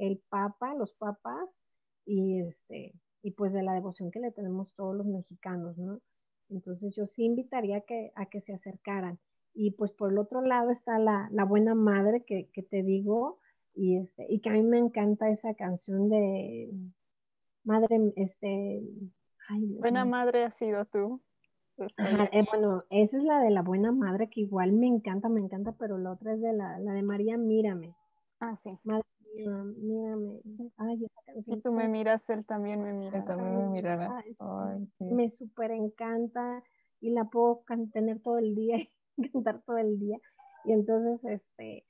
el Papa, los papas, y este, y pues de la devoción que le tenemos todos los mexicanos, ¿no? Entonces yo sí invitaría a que, a que se acercaran. Y pues por el otro lado está la, la buena madre que, que, te digo, y, este, y que a mí me encanta esa canción de Madre, este, ay, buena madre has sido tú. Ajá, eh, bueno, esa es la de la buena madre que igual me encanta, me encanta, pero la otra es de la, la de María Mírame. Ah, sí. Madre mírame. Ay, esa canción. Si tú me miras, él también me mira. Él también me mirará. Ay, sí. Ay, sí. Me súper encanta y la puedo tener todo el día y cantar todo el día. Y entonces, este,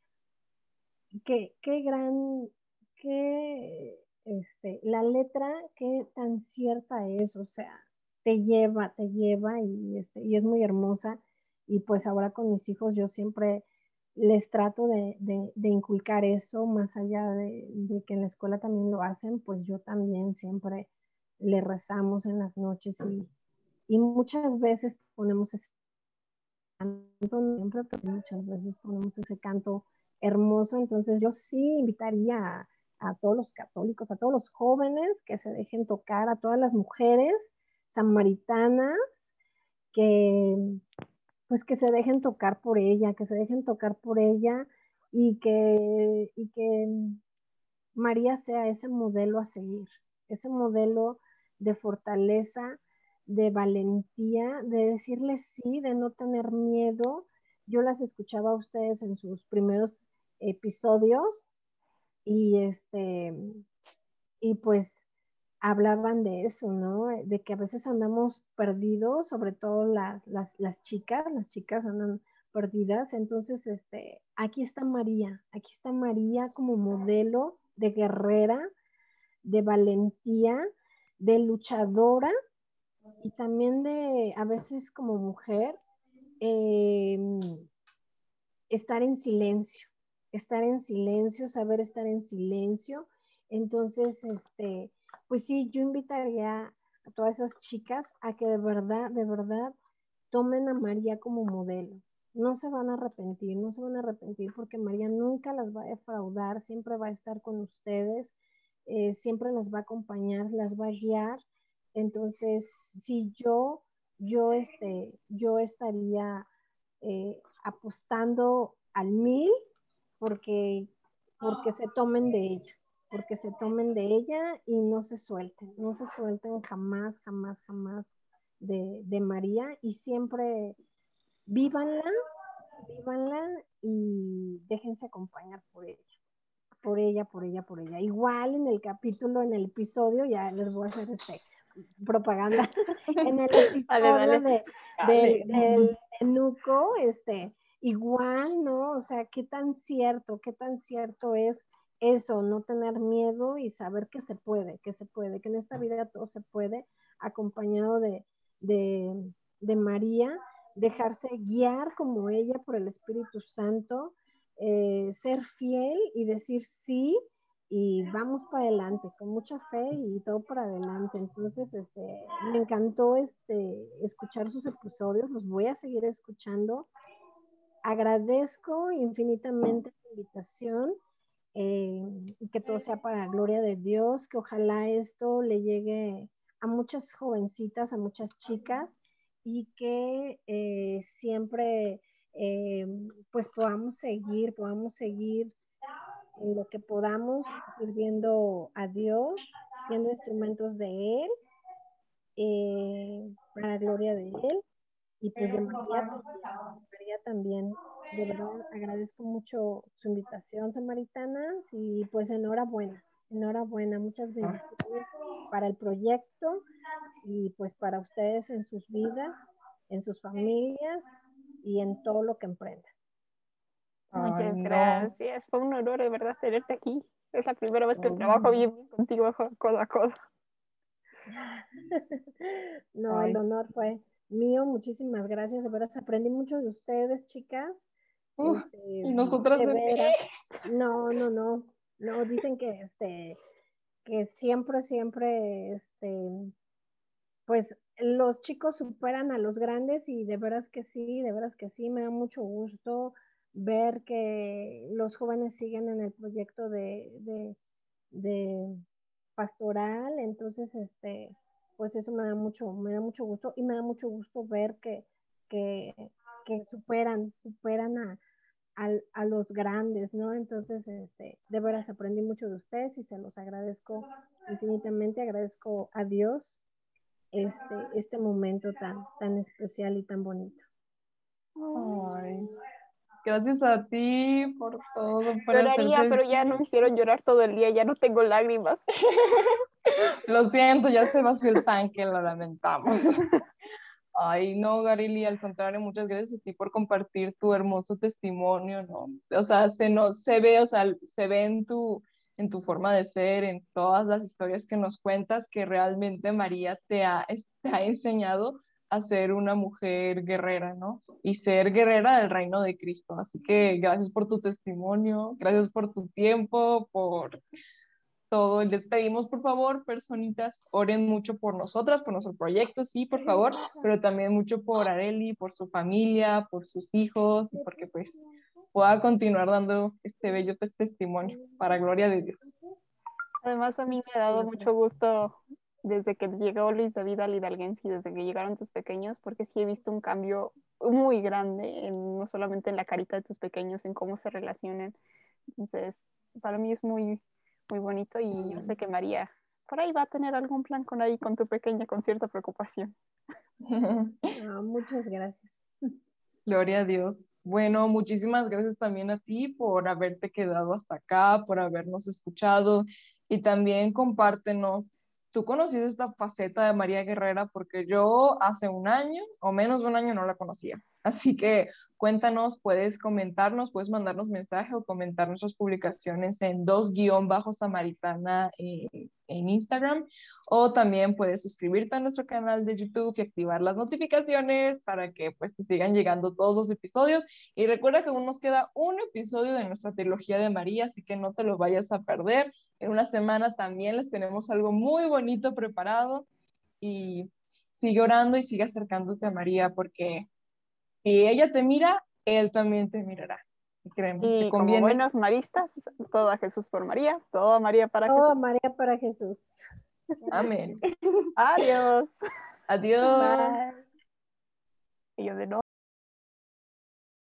qué, qué gran, qué, este, la letra, qué tan cierta es, o sea, te lleva, te lleva y, este, y es muy hermosa. Y pues ahora con mis hijos yo siempre les trato de, de, inculcar eso, más allá de, que en la escuela también lo hacen, pues yo también siempre le rezamos en las noches y, y muchas veces ponemos ese canto, siempre, pero muchas veces ponemos ese canto hermoso, entonces yo sí invitaría a todos los católicos, a todos los jóvenes que se dejen tocar, a todas las mujeres samaritanas que pues que se dejen tocar por ella, que se dejen tocar por ella y que, y que María sea ese modelo a seguir, ese modelo de fortaleza, de valentía, de decirle sí, de no tener miedo. Yo las escuchaba a ustedes en sus primeros episodios y este y pues hablaban de eso, ¿no? De que a veces andamos perdidos, sobre todo las, las, chicas, las chicas andan perdidas. Entonces, este, aquí está María, aquí está María como modelo de guerrera, de valentía, de luchadora y también de, a veces como mujer, eh, estar en silencio, estar en silencio, saber estar en silencio. Entonces, este, pues sí, yo invitaría a todas esas chicas a que de verdad, de verdad, tomen a María como modelo. No se van a arrepentir, no se van a arrepentir porque María nunca las va a defraudar, siempre va a estar con ustedes, eh, siempre las va a acompañar, las va a guiar. Entonces, si yo, yo, este, yo estaría eh, apostando al mil porque, porque se tomen de ella porque se tomen de ella y no se suelten, no se suelten jamás, jamás, jamás de, de María y siempre vívanla, vívanla y déjense acompañar por ella, por ella, por ella, por ella. Igual en el capítulo, en el episodio, ya les voy a hacer este propaganda, en el episodio dale, dale. De, de, del Nuco, este, igual, ¿no? O sea, qué tan cierto, qué tan cierto es eso, no tener miedo y saber que se puede, que se puede, que en esta vida todo se puede, acompañado de, de, de María, dejarse guiar como ella por el Espíritu Santo, eh, ser fiel y decir sí y vamos para adelante, con mucha fe y todo para adelante. Entonces, este, me encantó este, escuchar sus episodios, los voy a seguir escuchando. Agradezco infinitamente la invitación eh, que todo sea para la gloria de Dios, que ojalá esto le llegue a muchas jovencitas, a muchas chicas y que eh, siempre eh, pues podamos seguir, podamos seguir en lo que podamos sirviendo a Dios, siendo instrumentos de Él, eh, para la gloria de Él y pues de María, María también de verdad agradezco mucho su invitación, Samaritana, y pues enhorabuena, enhorabuena, muchas bendiciones para el proyecto y pues para ustedes en sus vidas, en sus familias y en todo lo que emprendan. Muchas gracias, fue un honor de verdad tenerte aquí. Es la primera vez que trabajo bien contigo codo a codo. no, el honor fue mío. Muchísimas gracias. De verdad, aprendí mucho de ustedes, chicas. Este, y nosotras de No, no, no. No, dicen que este que siempre, siempre, este, pues los chicos superan a los grandes y de veras que sí, de veras que sí, me da mucho gusto ver que los jóvenes siguen en el proyecto de, de, pastoral, entonces, este, pues eso me da mucho, me da mucho gusto y me da mucho gusto ver que, que, que superan, superan a, a, los grandes, ¿no? Entonces, este, de veras aprendí mucho de ustedes y se los agradezco infinitamente, agradezco a Dios este, este momento tan, tan especial y tan bonito. Ay, gracias a ti por todo. Por Lloraría, pero ya no me hicieron llorar todo el día, ya no tengo lágrimas. Lo siento, ya se vació el tanque, lo lamentamos. Ay, no, Garili, al contrario, muchas gracias a ti por compartir tu hermoso testimonio, ¿no? O sea, se, no, se ve, o sea, se ve en tu, en tu forma de ser, en todas las historias que nos cuentas, que realmente María te ha, te ha enseñado a ser una mujer guerrera, ¿no? Y ser guerrera del reino de Cristo. Así que gracias por tu testimonio, gracias por tu tiempo, por todo. Les pedimos, por favor, personitas, oren mucho por nosotras, por nuestro proyecto, sí, por favor, pero también mucho por Areli, por su familia, por sus hijos, y porque pues pueda continuar dando este bello testimonio para gloria de Dios. Además, a mí me ha dado mucho gusto desde que llegó Luis David al y desde que llegaron tus pequeños, porque sí he visto un cambio muy grande, no solamente en la carita de tus pequeños, en cómo se relacionan. Entonces, para mí es muy, muy bonito y yo sé que María por ahí va a tener algún plan con ahí con tu pequeña con cierta preocupación. Ah, muchas gracias. Gloria a Dios. Bueno, muchísimas gracias también a ti por haberte quedado hasta acá, por habernos escuchado y también compártenos. ¿Tú conociste esta faceta de María Guerrera? Porque yo hace un año o menos de un año no la conocía. Así que cuéntanos, puedes comentarnos, puedes mandarnos mensaje o comentar nuestras publicaciones en dos guion bajo samaritana en, en Instagram. O también puedes suscribirte a nuestro canal de YouTube y activar las notificaciones para que pues te sigan llegando todos los episodios. Y recuerda que aún nos queda un episodio de nuestra trilogía de María, así que no te lo vayas a perder. En una semana también les tenemos algo muy bonito preparado. Y sigue orando y sigue acercándote a María porque si ella te mira, él también te mirará. Y, y como buenos maristas, todo a Jesús por María, todo a María para Jesús. Todo a María para Jesús. Amén. Adiós. Adiós. Y yo de no.